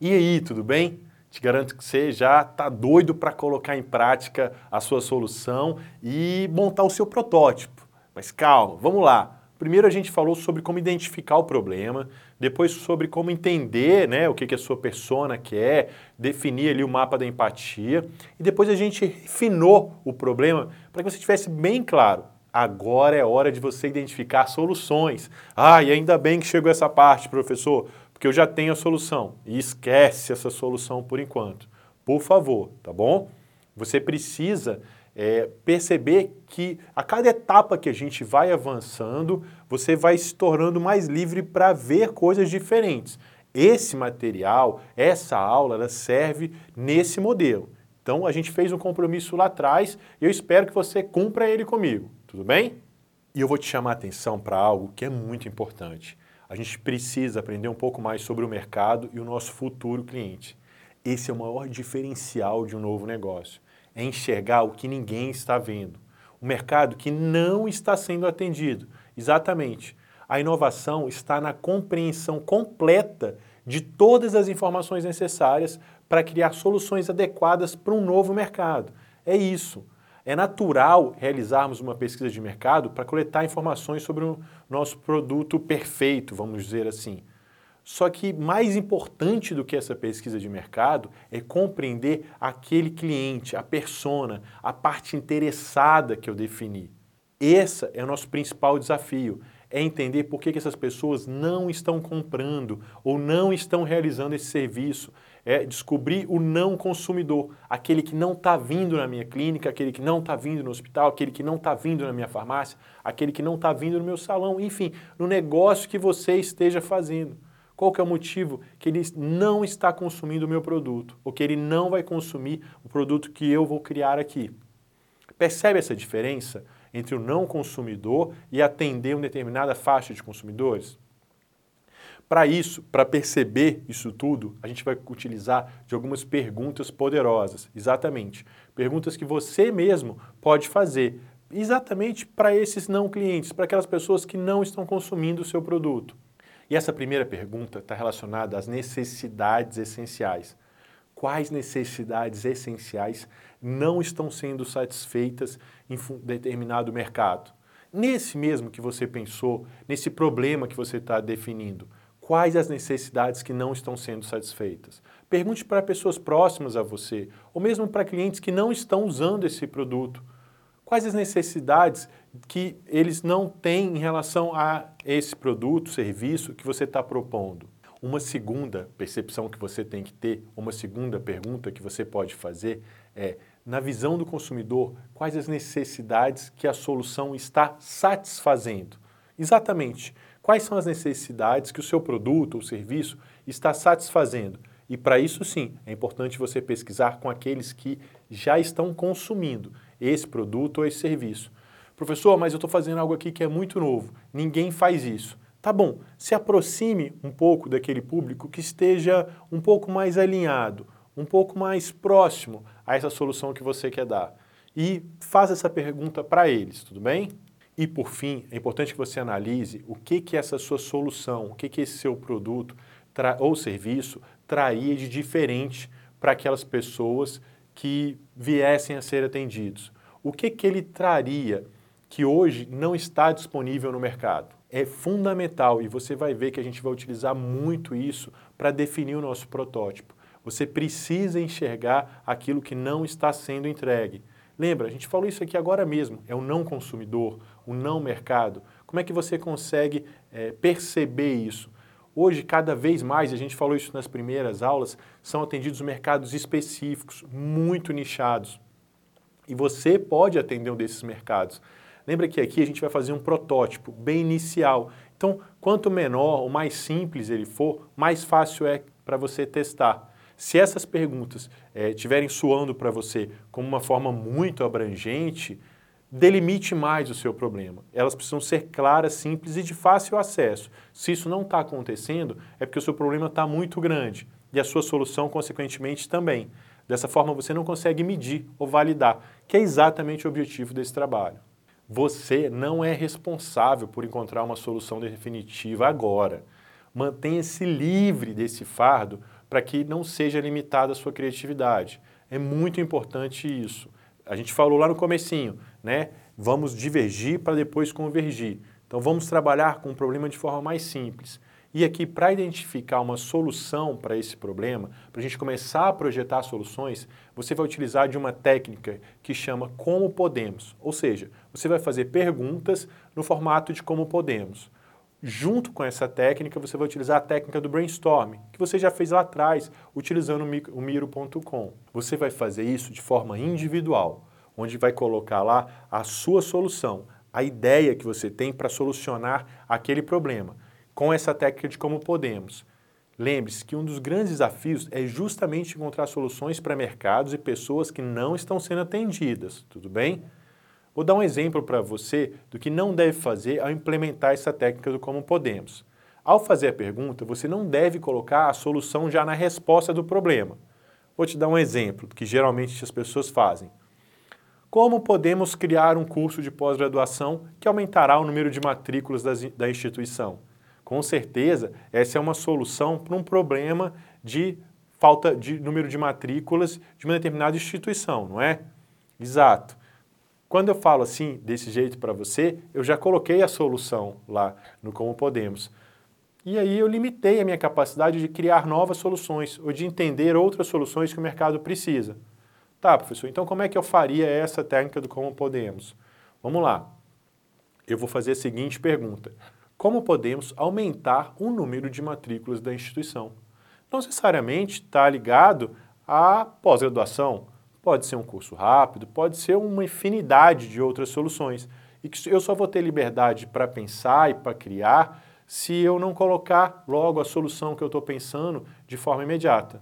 E aí, tudo bem? Te garanto que você já está doido para colocar em prática a sua solução e montar o seu protótipo. Mas calma, vamos lá. Primeiro a gente falou sobre como identificar o problema, depois sobre como entender né, o que, que a sua persona quer, definir ali o mapa da empatia, e depois a gente refinou o problema para que você tivesse bem claro. Agora é hora de você identificar soluções. Ah, e ainda bem que chegou essa parte, professor, porque eu já tenho a solução. E esquece essa solução por enquanto. Por favor, tá bom? Você precisa é, perceber que a cada etapa que a gente vai avançando, você vai se tornando mais livre para ver coisas diferentes. Esse material, essa aula, ela serve nesse modelo. Então a gente fez um compromisso lá atrás e eu espero que você cumpra ele comigo, tudo bem? E eu vou te chamar a atenção para algo que é muito importante. A gente precisa aprender um pouco mais sobre o mercado e o nosso futuro cliente. Esse é o maior diferencial de um novo negócio é enxergar o que ninguém está vendo. O mercado que não está sendo atendido. Exatamente. A inovação está na compreensão completa de todas as informações necessárias para criar soluções adequadas para um novo mercado. É isso. É natural realizarmos uma pesquisa de mercado para coletar informações sobre o nosso produto perfeito, vamos dizer assim. Só que mais importante do que essa pesquisa de mercado é compreender aquele cliente, a persona, a parte interessada que eu defini. Esse é o nosso principal desafio, é entender por que, que essas pessoas não estão comprando ou não estão realizando esse serviço. É descobrir o não consumidor, aquele que não está vindo na minha clínica, aquele que não está vindo no hospital, aquele que não está vindo na minha farmácia, aquele que não está vindo no meu salão, enfim, no negócio que você esteja fazendo. Qual que é o motivo que ele não está consumindo o meu produto, ou que ele não vai consumir o produto que eu vou criar aqui? Percebe essa diferença entre o não consumidor e atender uma determinada faixa de consumidores? Para isso, para perceber isso tudo, a gente vai utilizar de algumas perguntas poderosas. Exatamente. Perguntas que você mesmo pode fazer exatamente para esses não clientes, para aquelas pessoas que não estão consumindo o seu produto. E essa primeira pergunta está relacionada às necessidades essenciais. Quais necessidades essenciais não estão sendo satisfeitas em determinado mercado? Nesse mesmo que você pensou, nesse problema que você está definindo, quais as necessidades que não estão sendo satisfeitas? Pergunte para pessoas próximas a você, ou mesmo para clientes que não estão usando esse produto. Quais as necessidades que eles não têm em relação a esse produto, serviço que você está propondo? Uma segunda percepção que você tem que ter, uma segunda pergunta que você pode fazer é, na visão do consumidor, quais as necessidades que a solução está satisfazendo? Exatamente. Quais são as necessidades que o seu produto ou serviço está satisfazendo? E para isso sim, é importante você pesquisar com aqueles que já estão consumindo esse produto ou esse serviço. Professor, mas eu estou fazendo algo aqui que é muito novo, ninguém faz isso. Tá bom, se aproxime um pouco daquele público que esteja um pouco mais alinhado, um pouco mais próximo a essa solução que você quer dar. E faça essa pergunta para eles, tudo bem? E por fim, é importante que você analise o que que essa sua solução, o que que esse seu produto ou serviço traria de diferente para aquelas pessoas que viessem a ser atendidos. O que, que ele traria que hoje não está disponível no mercado? É fundamental e você vai ver que a gente vai utilizar muito isso para definir o nosso protótipo. Você precisa enxergar aquilo que não está sendo entregue. Lembra, a gente falou isso aqui agora mesmo, é o não consumidor, o não mercado. Como é que você consegue é, perceber isso? Hoje, cada vez mais, a gente falou isso nas primeiras aulas, são atendidos mercados específicos, muito nichados. E você pode atender um desses mercados. Lembra que aqui a gente vai fazer um protótipo bem inicial. Então, quanto menor ou mais simples ele for, mais fácil é para você testar. Se essas perguntas estiverem eh, soando para você como uma forma muito abrangente, delimite mais o seu problema. Elas precisam ser claras, simples e de fácil acesso. Se isso não está acontecendo, é porque o seu problema está muito grande e a sua solução, consequentemente, também. Dessa forma, você não consegue medir ou validar, que é exatamente o objetivo desse trabalho. Você não é responsável por encontrar uma solução definitiva agora. Mantenha-se livre desse fardo para que não seja limitada a sua criatividade. É muito importante isso. A gente falou lá no comecinho, né? Vamos divergir para depois convergir. Então vamos trabalhar com o problema de forma mais simples. E aqui, para identificar uma solução para esse problema, para a gente começar a projetar soluções, você vai utilizar de uma técnica que chama Como Podemos. Ou seja, você vai fazer perguntas no formato de Como Podemos. Junto com essa técnica, você vai utilizar a técnica do brainstorming, que você já fez lá atrás, utilizando o Miro.com. Você vai fazer isso de forma individual, onde vai colocar lá a sua solução, a ideia que você tem para solucionar aquele problema, com essa técnica de como podemos. Lembre-se que um dos grandes desafios é justamente encontrar soluções para mercados e pessoas que não estão sendo atendidas, tudo bem? Vou dar um exemplo para você do que não deve fazer ao implementar essa técnica do como podemos. Ao fazer a pergunta, você não deve colocar a solução já na resposta do problema. Vou te dar um exemplo que geralmente as pessoas fazem. Como podemos criar um curso de pós-graduação que aumentará o número de matrículas das, da instituição? Com certeza, essa é uma solução para um problema de falta de número de matrículas de uma determinada instituição, não é? Exato. Quando eu falo assim, desse jeito para você, eu já coloquei a solução lá no Como Podemos. E aí eu limitei a minha capacidade de criar novas soluções ou de entender outras soluções que o mercado precisa. Tá, professor, então como é que eu faria essa técnica do Como Podemos? Vamos lá. Eu vou fazer a seguinte pergunta. Como podemos aumentar o número de matrículas da instituição? Não necessariamente está ligado à pós-graduação, Pode ser um curso rápido, pode ser uma infinidade de outras soluções. E que eu só vou ter liberdade para pensar e para criar se eu não colocar logo a solução que eu estou pensando de forma imediata.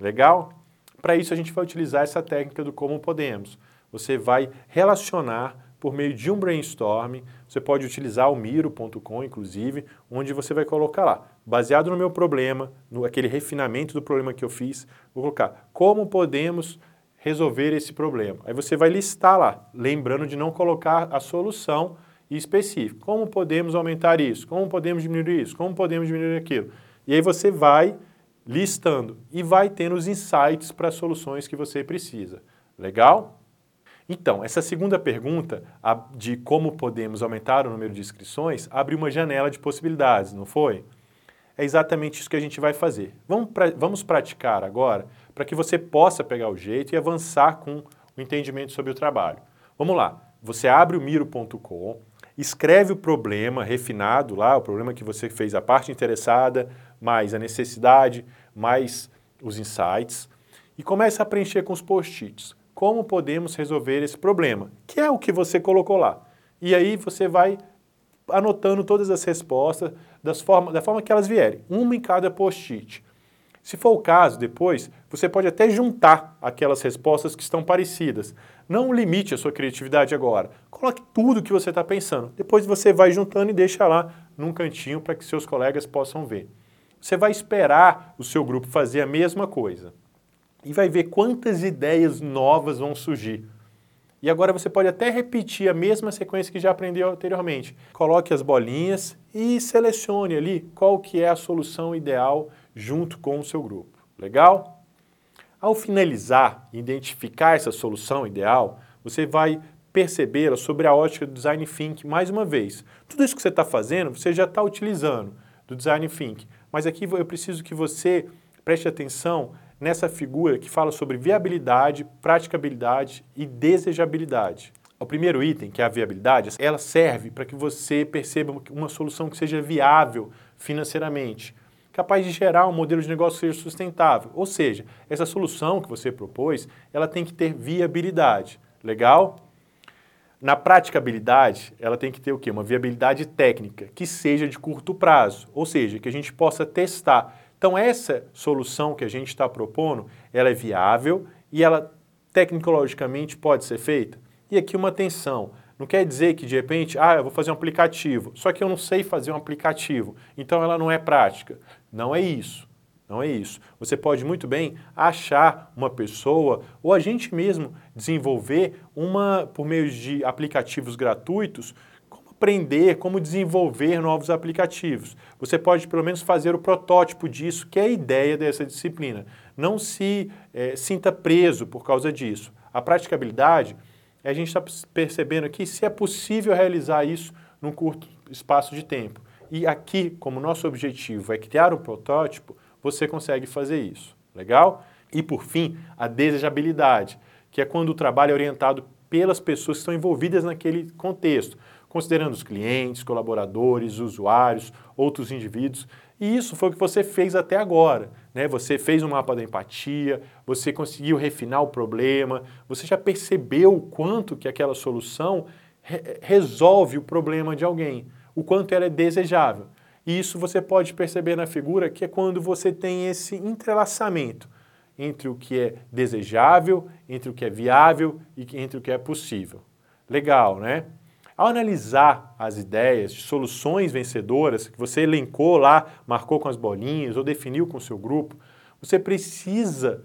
Legal? Para isso a gente vai utilizar essa técnica do como podemos. Você vai relacionar por meio de um brainstorming, você pode utilizar o miro.com, inclusive, onde você vai colocar lá, baseado no meu problema, no aquele refinamento do problema que eu fiz, vou colocar como podemos resolver esse problema. Aí você vai listar lá, lembrando de não colocar a solução específica. Como podemos aumentar isso? Como podemos diminuir isso? Como podemos diminuir aquilo? E aí você vai listando e vai tendo os insights para as soluções que você precisa. Legal? Então, essa segunda pergunta de como podemos aumentar o número de inscrições abre uma janela de possibilidades, não foi? É exatamente isso que a gente vai fazer. Vamos, pra, vamos praticar agora para que você possa pegar o jeito e avançar com o entendimento sobre o trabalho. Vamos lá, você abre o miro.com, escreve o problema refinado lá, o problema que você fez, a parte interessada, mais a necessidade, mais os insights, e começa a preencher com os post-its. Como podemos resolver esse problema? Que é o que você colocou lá. E aí você vai anotando todas as respostas das forma, da forma que elas vierem, uma em cada post-it. Se for o caso, depois, você pode até juntar aquelas respostas que estão parecidas. Não limite a sua criatividade agora. Coloque tudo o que você está pensando. Depois você vai juntando e deixa lá num cantinho para que seus colegas possam ver. Você vai esperar o seu grupo fazer a mesma coisa. E vai ver quantas ideias novas vão surgir. E agora você pode até repetir a mesma sequência que já aprendeu anteriormente. Coloque as bolinhas e selecione ali qual que é a solução ideal junto com o seu grupo. Legal? Ao finalizar e identificar essa solução ideal, você vai percebê-la sobre a ótica do Design Thinking mais uma vez. Tudo isso que você está fazendo, você já está utilizando do Design Thinking. Mas aqui eu preciso que você preste atenção nessa figura que fala sobre viabilidade, praticabilidade e desejabilidade. O primeiro item, que é a viabilidade, ela serve para que você perceba uma solução que seja viável financeiramente capaz de gerar um modelo de negócio seja sustentável. Ou seja, essa solução que você propôs, ela tem que ter viabilidade. Legal? Na praticabilidade, ela tem que ter o quê? Uma viabilidade técnica, que seja de curto prazo, ou seja, que a gente possa testar. Então, essa solução que a gente está propondo, ela é viável e ela tecnologicamente pode ser feita. E aqui uma atenção, não quer dizer que de repente, ah, eu vou fazer um aplicativo, só que eu não sei fazer um aplicativo, então ela não é prática. Não é isso. Não é isso. Você pode muito bem achar uma pessoa ou a gente mesmo desenvolver uma, por meio de aplicativos gratuitos, com uma aprender como desenvolver novos aplicativos. Você pode pelo menos fazer o protótipo disso, que é a ideia dessa disciplina. Não se é, sinta preso por causa disso. A praticabilidade, a gente está percebendo aqui se é possível realizar isso num curto espaço de tempo. E aqui, como nosso objetivo é criar um protótipo, você consegue fazer isso. Legal? E por fim, a desejabilidade, que é quando o trabalho é orientado pelas pessoas que estão envolvidas naquele contexto, considerando os clientes, colaboradores, usuários, outros indivíduos. E isso foi o que você fez até agora. Né? Você fez um mapa da empatia, você conseguiu refinar o problema, você já percebeu o quanto que aquela solução re resolve o problema de alguém, o quanto ela é desejável. E isso você pode perceber na figura que é quando você tem esse entrelaçamento entre o que é desejável, entre o que é viável e entre o que é possível. Legal, né? Ao analisar as ideias de soluções vencedoras que você elencou lá, marcou com as bolinhas ou definiu com o seu grupo, você precisa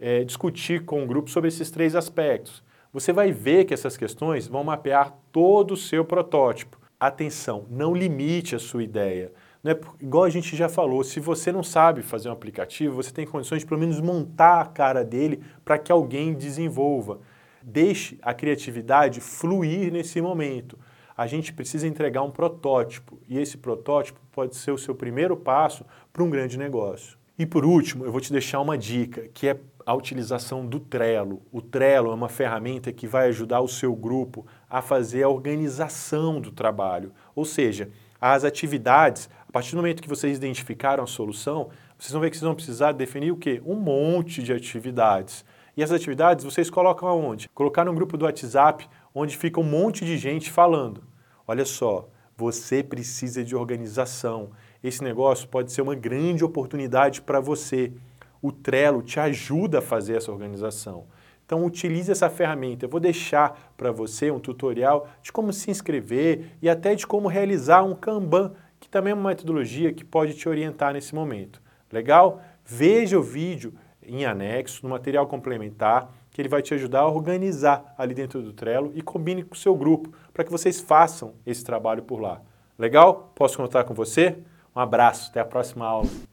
é, discutir com o grupo sobre esses três aspectos. Você vai ver que essas questões vão mapear todo o seu protótipo. Atenção, não limite a sua ideia. Não é, igual a gente já falou, se você não sabe fazer um aplicativo, você tem condições de pelo menos montar a cara dele para que alguém desenvolva. Deixe a criatividade fluir nesse momento. A gente precisa entregar um protótipo e esse protótipo pode ser o seu primeiro passo para um grande negócio. E por último, eu vou te deixar uma dica, que é a utilização do Trello. O Trello é uma ferramenta que vai ajudar o seu grupo a fazer a organização do trabalho. Ou seja, as atividades, a partir do momento que vocês identificaram a solução, vocês vão ver que vocês vão precisar definir o quê? Um monte de atividades. E as atividades vocês colocam aonde? Colocar no grupo do WhatsApp, onde fica um monte de gente falando. Olha só, você precisa de organização. Esse negócio pode ser uma grande oportunidade para você. O Trello te ajuda a fazer essa organização. Então utilize essa ferramenta. Eu vou deixar para você um tutorial de como se inscrever e até de como realizar um Kanban, que também é uma metodologia que pode te orientar nesse momento. Legal? Veja o vídeo em anexo, no material complementar, que ele vai te ajudar a organizar ali dentro do Trello e combine com o seu grupo para que vocês façam esse trabalho por lá. Legal? Posso contar com você? Um abraço, até a próxima aula.